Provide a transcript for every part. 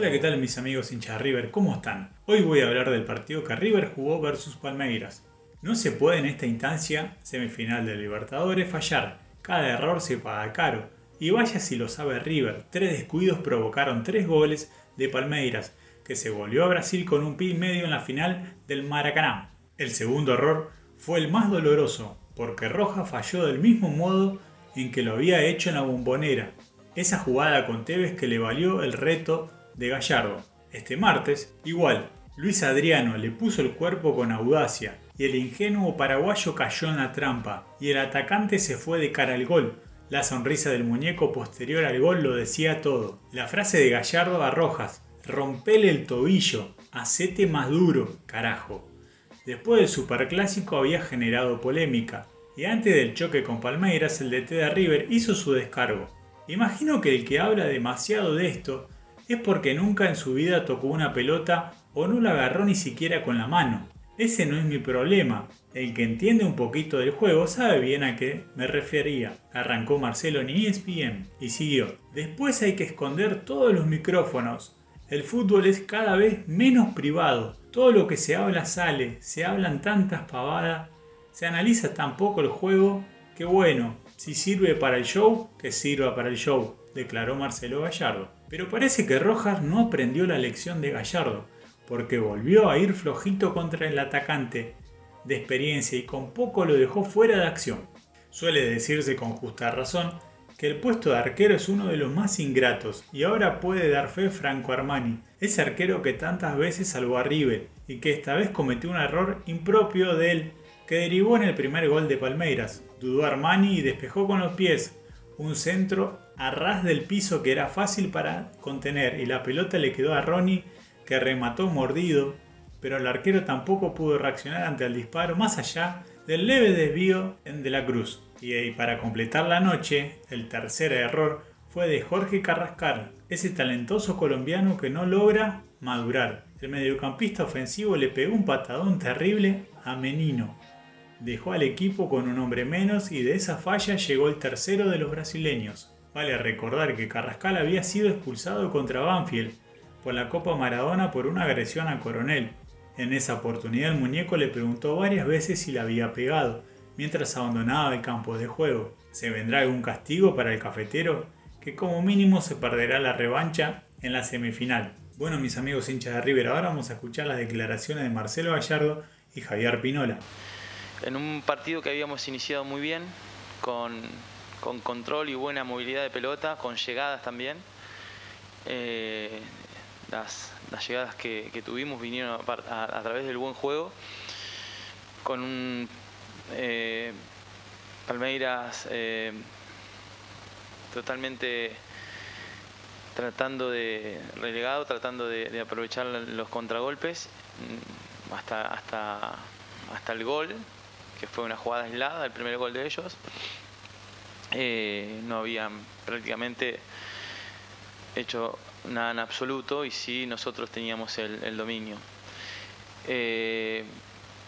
Hola, ¿qué tal mis amigos hinchas River? ¿Cómo están? Hoy voy a hablar del partido que River jugó versus Palmeiras. No se puede en esta instancia, semifinal de Libertadores, fallar. Cada error se paga caro. Y vaya si lo sabe River, tres descuidos provocaron tres goles de Palmeiras, que se volvió a Brasil con un pie y medio en la final del Maracaná. El segundo error fue el más doloroso, porque Roja falló del mismo modo en que lo había hecho en la bombonera, esa jugada con Tevez que le valió el reto de Gallardo. Este martes, igual, Luis Adriano le puso el cuerpo con audacia y el ingenuo paraguayo cayó en la trampa y el atacante se fue de cara al gol. La sonrisa del muñeco posterior al gol lo decía todo. La frase de Gallardo a Rojas, rompele el tobillo, hacete más duro, carajo. Después del superclásico había generado polémica, y antes del choque con Palmeiras el DT de River hizo su descargo. Imagino que el que habla demasiado de esto es porque nunca en su vida tocó una pelota o no la agarró ni siquiera con la mano. Ese no es mi problema. El que entiende un poquito del juego sabe bien a qué me refería. Arrancó Marcelo en ESPN y siguió. Después hay que esconder todos los micrófonos. El fútbol es cada vez menos privado. Todo lo que se habla sale, se hablan tantas pavadas, se analiza tan poco el juego que bueno, si sirve para el show, que sirva para el show, declaró Marcelo Gallardo. Pero parece que Rojas no aprendió la lección de Gallardo, porque volvió a ir flojito contra el atacante de experiencia y con poco lo dejó fuera de acción. Suele decirse con justa razón que el puesto de arquero es uno de los más ingratos y ahora puede dar fe Franco Armani, ese arquero que tantas veces salvó a River y que esta vez cometió un error impropio de él que derivó en el primer gol de Palmeiras. Dudó Armani y despejó con los pies un centro a ras del piso que era fácil para contener y la pelota le quedó a Ronnie que remató mordido, pero el arquero tampoco pudo reaccionar ante el disparo más allá del leve desvío de la cruz. Y para completar la noche, el tercer error fue de Jorge Carrascal, ese talentoso colombiano que no logra madurar. El mediocampista ofensivo le pegó un patadón terrible a Menino, dejó al equipo con un hombre menos y de esa falla llegó el tercero de los brasileños. Vale recordar que Carrascal había sido expulsado contra Banfield por la Copa Maradona por una agresión a Coronel. En esa oportunidad el muñeco le preguntó varias veces si la había pegado, mientras abandonaba el campo de juego. ¿Se vendrá algún castigo para el cafetero? Que como mínimo se perderá la revancha en la semifinal. Bueno mis amigos hinchas de River, ahora vamos a escuchar las declaraciones de Marcelo Gallardo y Javier Pinola en un partido que habíamos iniciado muy bien, con, control y buena movilidad de pelota, con llegadas también. Eh, las, llegadas que, tuvimos vinieron a, través del buen juego, con un eh, Palmeiras eh, totalmente tratando de relegado, tratando de, aprovechar los contragolpes mm, hasta, hasta, hasta el gol, que fue una jugada aislada, el primer gol de ellos. Eh, no habían prácticamente hecho nada en absoluto y sí nosotros teníamos el, dominio. Eh,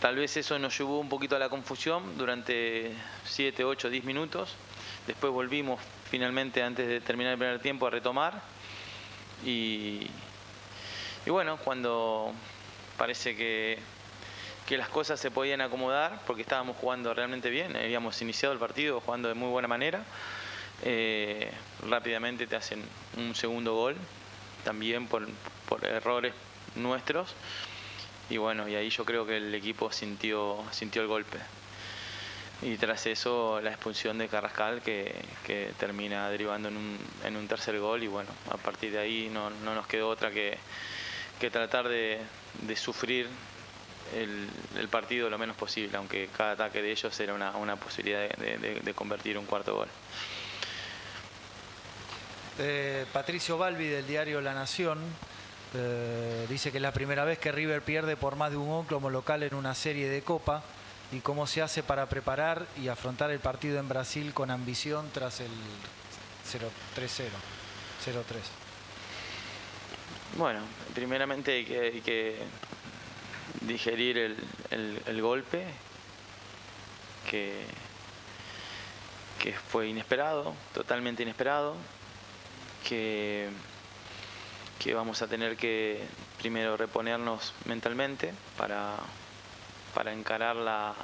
tal vez eso nos llevó un poquito a la confusión durante 7, 8, 10 minutos. Después volvimos finalmente antes de terminar el primer tiempo a retomar. Y, y bueno, cuando parece que que las cosas se podían acomodar porque estábamos jugando realmente bien, habíamos iniciado el partido jugando de muy buena manera. Eh, rápidamente te hacen un segundo gol, también por, errores nuestros. Y bueno, y ahí yo creo que el equipo sintió, sintió el golpe. Y tras eso la expulsión de Carrascal que, termina derivando en un, en un, tercer gol y bueno, a partir de ahí no, nos quedó otra que, que tratar de, de sufrir el, partido lo menos posible, aunque cada ataque de ellos era una, posibilidad de, convertir un cuarto gol. Eh, Patricio Balbi del diario La Nación eh, dice que es la primera vez que River pierde por más de un gol como local en una serie de Copa y cómo se hace para preparar y afrontar el partido en Brasil con ambición tras el 0-3-0, 0-3. Bueno, primeramente hay que digerir el, el, golpe que, que fue inesperado, totalmente inesperado, que, que vamos a tener que primero reponernos mentalmente para, para encarar la,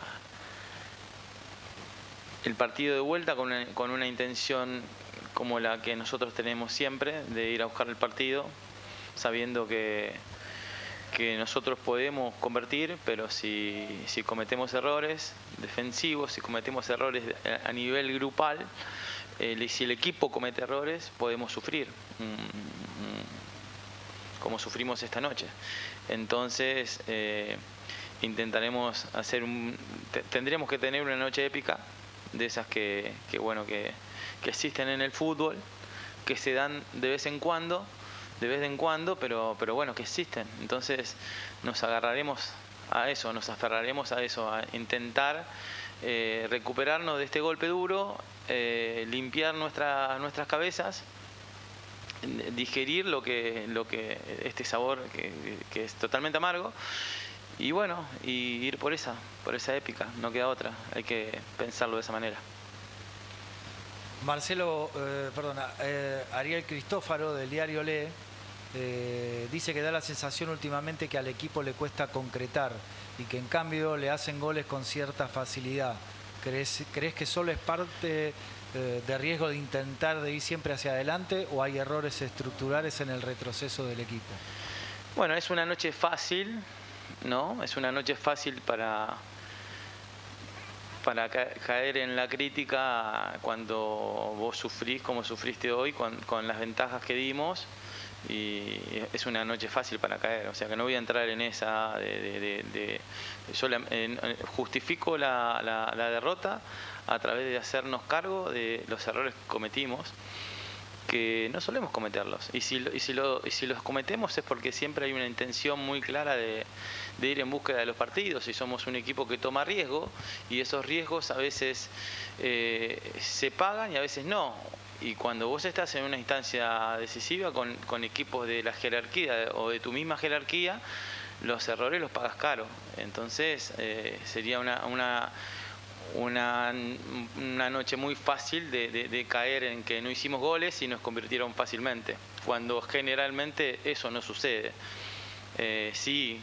el partido de vuelta con una, con una intención como la que nosotros tenemos siempre, de ir a buscar el partido, sabiendo que, que nosotros podemos convertir, pero si, cometemos errores defensivos, si cometemos errores a nivel grupal, eh, si el equipo comete errores, podemos sufrir, mm, mm, como sufrimos esta noche. Entonces, eh, intentaremos hacer un... Tendríamos que tener una noche épica, de esas que, que bueno, que, que existen en el fútbol, que se dan de vez en cuando, de vez en cuando, pero, pero bueno, que existen. Entonces nos agarraremos a eso, nos aferraremos a eso, a intentar eh, recuperarnos de este golpe duro, eh, limpiar nuestra, nuestras cabezas, digerir lo que, lo que este sabor que, que es totalmente amargo y bueno, y ir por esa, por esa épica, no queda otra, hay que pensarlo de esa manera. Marcelo, eh, perdona, eh, Ariel Cristófaro del diario Le eh, dice que da la sensación últimamente que al equipo le cuesta concretar y que en cambio le hacen goles con cierta facilidad. ¿Crees, ¿crees que solo es parte de riesgo de intentar de ir siempre hacia adelante o hay errores estructurales en el retroceso del equipo? Bueno, es una noche fácil, ¿no? Es una noche fácil para, para caer en la crítica cuando vos sufrís como sufriste hoy con, las ventajas que dimos y es una noche fácil para caer, o sea que no voy a entrar en esa de, justifico la, la derrota a través de hacernos cargo de los errores que cometimos que no solemos cometerlos. Y si, y si, lo, y si los cometemos es porque siempre hay una intención muy clara de, ir en búsqueda de los partidos y somos un equipo que toma riesgo y esos riesgos a veces eh, se pagan y a veces no. Y cuando vos estás en una instancia decisiva con, con equipos de la jerarquía o de tu misma jerarquía, los errores los pagas caro. Entonces eh, sería una, una una, una noche muy fácil de, caer en que no hicimos goles y nos convirtieron fácilmente, cuando generalmente eso no sucede. Eh, sí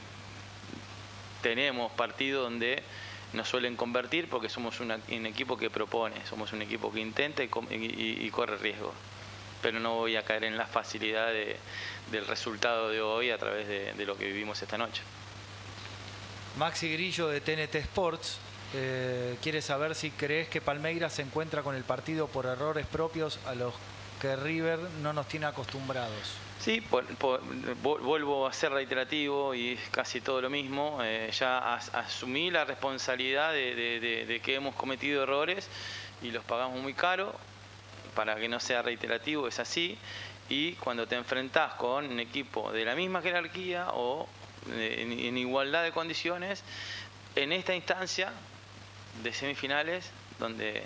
tenemos partidos donde nos suelen convertir porque somos un equipo que propone, somos un equipo que intenta y, corre riesgo. Pero no voy a caer en la facilidad del resultado de hoy a través de, de lo que vivimos esta noche. Maxi Grillo de TNT Sports eh, quiere saber si crees que Palmeiras se encuentra con el partido por errores propios a los que River no nos tiene acostumbrados. Sí, vuelvo a ser reiterativo y es casi todo lo mismo. Eh, ya asumí la responsabilidad de, que hemos cometido errores y los pagamos muy caro. Para que no sea reiterativo, es así. Y cuando te enfrentás con un equipo de la misma jerarquía o eh, en igualdad de condiciones, en esta instancia de semifinales donde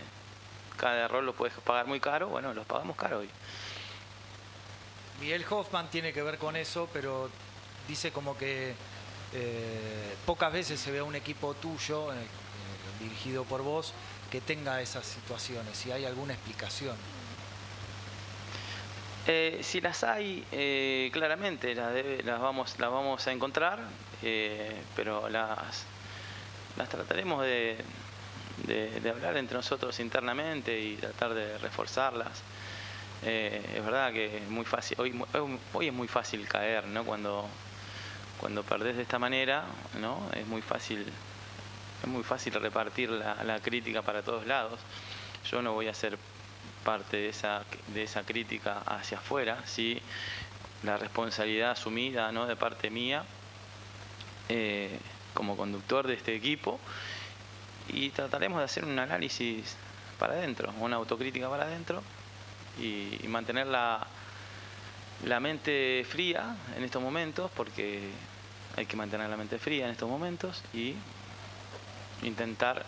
cada error lo puedes pagar muy caro, bueno, los pagamos caro hoy. Miguel Hoffman tiene que ver con eso, pero dice como que eh, pocas veces se ve a un equipo tuyo, eh, dirigido por vos, que tenga esas situaciones, si hay alguna explicación. Eh, si las hay, claramente las, vamos, a encontrar, pero las, las trataremos de, hablar entre nosotros internamente y tratar de reforzarlas. Eh, es verdad que es muy fácil, hoy, hoy es muy fácil caer, ¿no? Cuando, cuando perdés de esta manera, ¿no? Es muy fácil, es muy fácil repartir la, crítica para todos lados. Yo no voy a ser parte de esa, de esa crítica hacia afuera, sí la responsabilidad asumida ¿no? de parte mía eh, como conductor de este equipo y trataremos de hacer un análisis para adentro, una autocrítica para adentro y, mantener la, la mente fría en estos momentos, porque hay que mantener la mente fría en estos momentos y intentar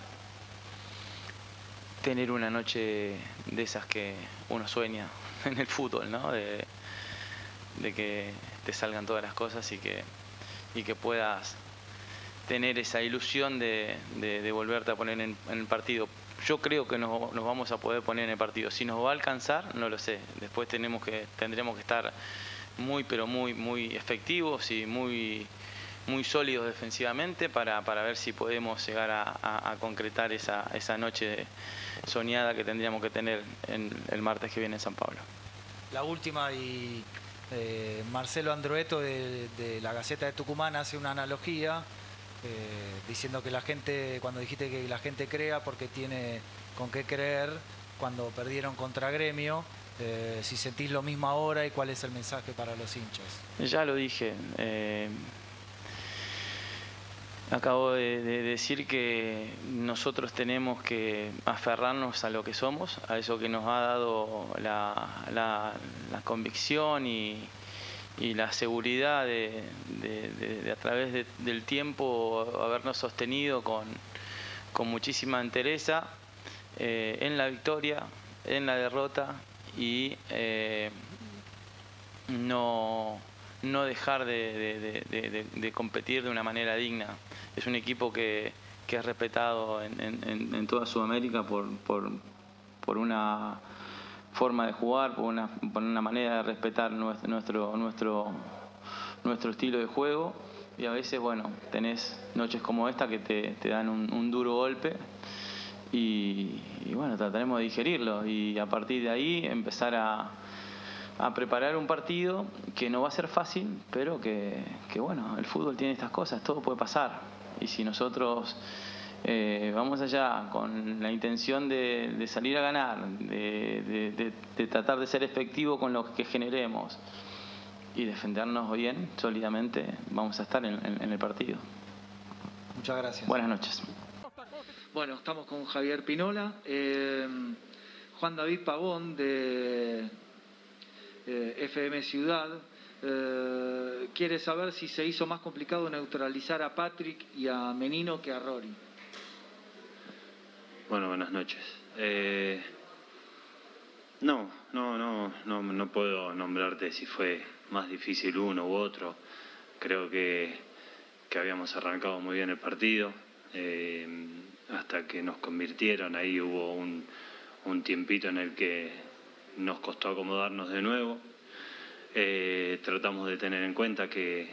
tener una noche de esas que uno sueña en el fútbol, ¿no? De, de que te salgan todas las cosas y que, y que puedas tener esa ilusión de, volverte a poner en, el partido. Yo creo que nos, vamos a poder poner en el partido. Si nos va a alcanzar, no lo sé. Después tenemos que, tendremos que estar muy, pero muy, muy efectivos y muy, muy sólidos defensivamente para, ver si podemos llegar a, concretar esa, esa, noche soñada que tendríamos que tener en el martes que viene en San Pablo. La última y eh, Marcelo Androeto de, la Gaceta de Tucumán hace una analogía eh, diciendo que la gente, cuando dijiste que la gente crea porque tiene con qué creer, cuando perdieron contra Gremio, eh, si sentís lo mismo ahora y cuál es el mensaje para los hinchas. Ya lo dije. Eh, acabo de, decir que nosotros tenemos que aferrarnos a lo que somos, a eso que nos ha dado la, convicción y, la seguridad de, a través del tiempo habernos sostenido con, muchísima entereza eh, en la victoria, en la derrota y eh, no, no, dejar de, competir de una manera digna. Es un equipo que, es respetado en, toda Sudamérica por, por, una forma de jugar, por una, manera de respetar nuestro, nuestro, nuestro, estilo de juego. Y a veces, bueno, tenés noches como esta que te, dan un duro golpe y, bueno, trataremos de digerirlo y a partir de ahí empezar a, preparar un partido que no va a ser fácil, pero que, bueno, el fútbol tiene estas cosas, todo puede pasar. Y si nosotros eh, vamos allá con la intención de, salir a ganar, de, tratar de ser efectivo con lo que generemos y defendernos bien, sólidamente, vamos a estar en el partido. Muchas gracias. Buenas noches. Bueno, estamos con Javier Pinola, eh, Juan David Pavón de eh, FM Ciudad. Eh, quiere saber si se hizo más complicado neutralizar a Patrick y a Menino que a Rory. Bueno, buenas noches. no, no, no, no, no puedo nombrarte si fue más difícil uno u otro. Creo que, que habíamos arrancado muy bien el partido hasta que nos convirtieron. Ahí hubo un, tiempito en el que nos costó acomodarnos de nuevo. Eh, tratamos de tener en cuenta que,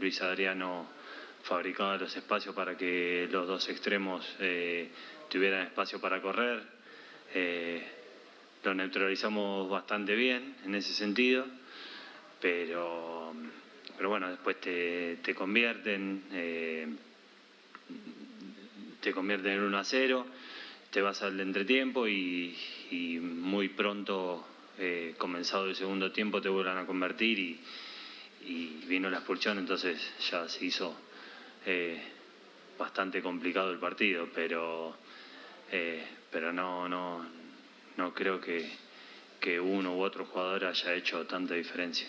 Luis Adriano fabricaba los espacios para que los dos extremos eh, tuvieran espacio para correr. Eh, lo neutralizamos bastante bien en ese sentido, pero, pero bueno, después te, te convierten te convierte en 1 a 0, te vas al entretiempo y, muy pronto, eh, comenzado el segundo tiempo, te vuelvan a convertir y, vino la expulsión, entonces ya se hizo eh, bastante complicado el partido, pero, eh, pero no, no, no creo que, que uno u otro jugador haya hecho tanta diferencia.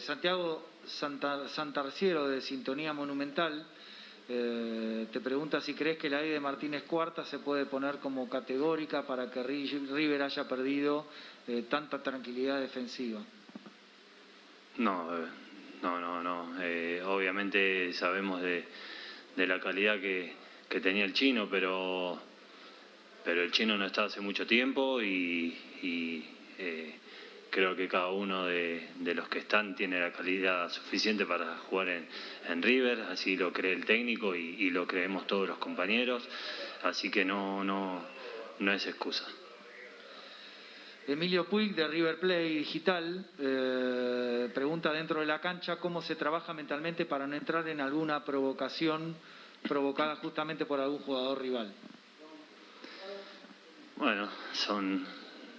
Santiago Santarciero de Sintonía Monumental eh, te pregunta si crees que la ley de Martínez Cuarta se puede poner como categórica para que River haya perdido eh, tanta tranquilidad defensiva. No, eh, no, no, no. obviamente sabemos de, la calidad que, tenía el chino, pero, pero el chino no está hace mucho tiempo y, creo que cada uno de, los que están tiene la calidad suficiente para jugar en, River, así lo cree el técnico y, lo creemos todos los compañeros, así que no, no, no es excusa. Emilio Puig de River Play Digital eh, pregunta dentro de la cancha cómo se trabaja mentalmente para no entrar en alguna provocación provocada justamente por algún jugador rival. Bueno, son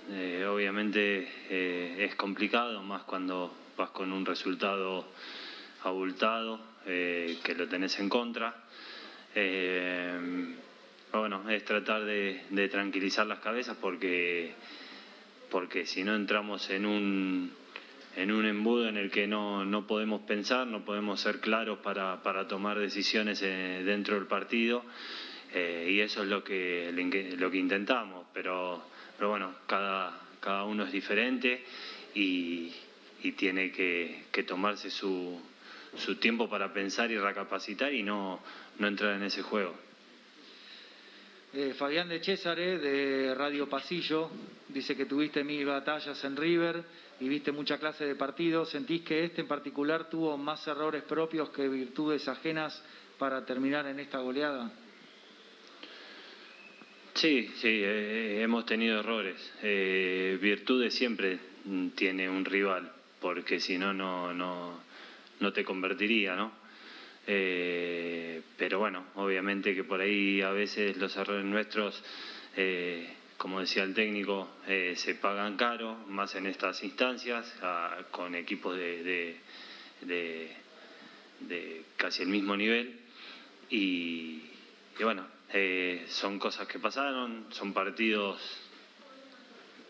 eh, obviamente eh, es complicado, más cuando vas con un resultado abultado, que lo tenés en contra. bueno, es tratar de, tranquilizar las cabezas porque, porque si no entramos en un, en un embudo en el que no, no podemos pensar, no podemos ser claros para, para tomar decisiones dentro del partido. y eso es lo que, lo que intentamos, pero pero bueno, cada, cada uno es diferente y, tiene que, tomarse su, su, tiempo para pensar y recapacitar y no, no entrar en ese juego. Eh, Fabián de Césare, de Radio Pasillo, dice que tuviste mil batallas en River y viste mucha clase de partidos. ¿Sentís que este en particular tuvo más errores propios que virtudes ajenas para terminar en esta goleada? Sí, sí, eh, hemos tenido errores. Eh, virtudes siempre tiene un rival, porque si no, no, no te convertiría, ¿no? Eh, pero bueno, obviamente que por ahí a veces los errores nuestros, eh, como decía el técnico, eh, se pagan caro, más en estas instancias, con equipos de, de, casi el mismo nivel. Y, y bueno, son cosas que pasaron, son partidos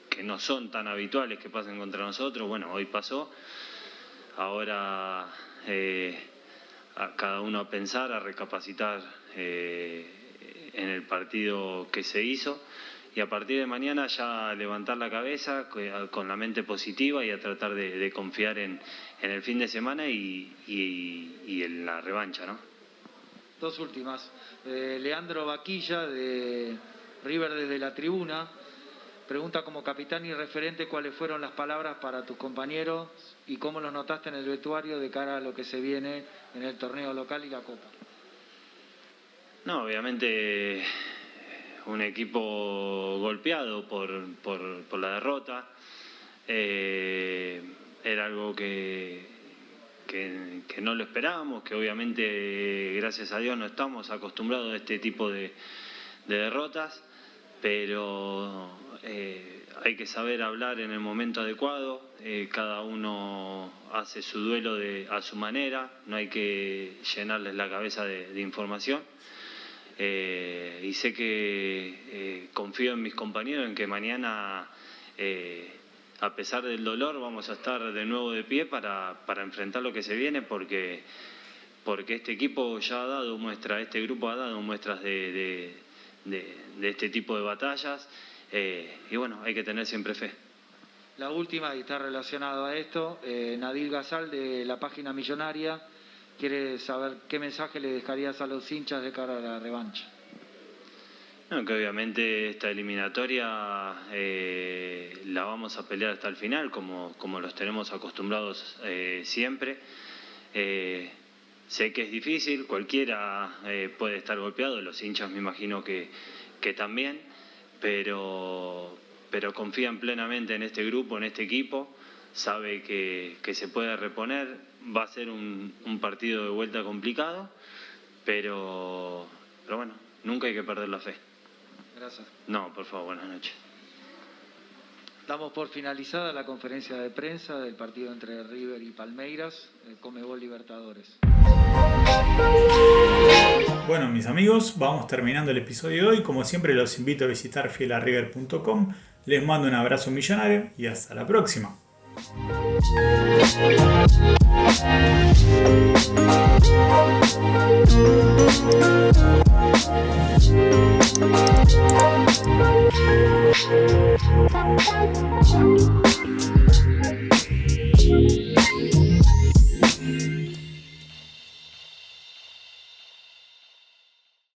que no son tan habituales que pasen contra nosotros. Bueno, hoy pasó. Ahora a cada uno a pensar, a recapacitar eh, en el partido que se hizo y a partir de mañana ya levantar la cabeza con la mente positiva y a tratar de, confiar en, el fin de semana y, en la revancha. ¿no? Dos últimas. Eh, Leandro Vaquilla de River desde la tribuna Pregunta como capitán y referente cuáles fueron las palabras para tus compañeros y cómo los notaste en el vestuario de cara a lo que se viene en el torneo local y la Copa. No, obviamente un equipo golpeado por, la derrota. Eh, era algo que, que, no lo esperábamos, que obviamente gracias a Dios no estamos acostumbrados a este tipo de, de derrotas, pero eh, hay que saber hablar en el momento adecuado, eh, cada uno hace su duelo de, a su manera, no hay que llenarles la cabeza de, información. Eh, y sé que confío en mis compañeros en que mañana, a pesar del dolor, vamos a estar de nuevo de pie para, enfrentar lo que se viene, porque, este equipo ya ha dado muestras, este grupo ha dado muestras de, de este tipo de batallas. Eh, y bueno, hay que tener siempre fe. La última, y está relacionado a esto, eh, Nadil Gazal de la página Millonaria quiere saber qué mensaje le dejarías a los hinchas de cara a la revancha. que obviamente esta eliminatoria eh, la vamos a pelear hasta el final, como, como los tenemos acostumbrados siempre. sé que es difícil, cualquiera puede estar golpeado, los hinchas me imagino que, que también pero, pero confían plenamente en este grupo, en este equipo, sabe que, se puede reponer, va a ser un, partido de vuelta complicado, pero, pero bueno, nunca hay que perder la fe. Gracias. No, por favor, buenas noches. Damos por finalizada la conferencia de prensa del partido entre River y Palmeiras, el Comebol Libertadores. Bueno, mis amigos, vamos terminando el episodio de hoy. Como siempre, los invito a visitar fielarriver.com. Les mando un abrazo millonario y hasta la próxima.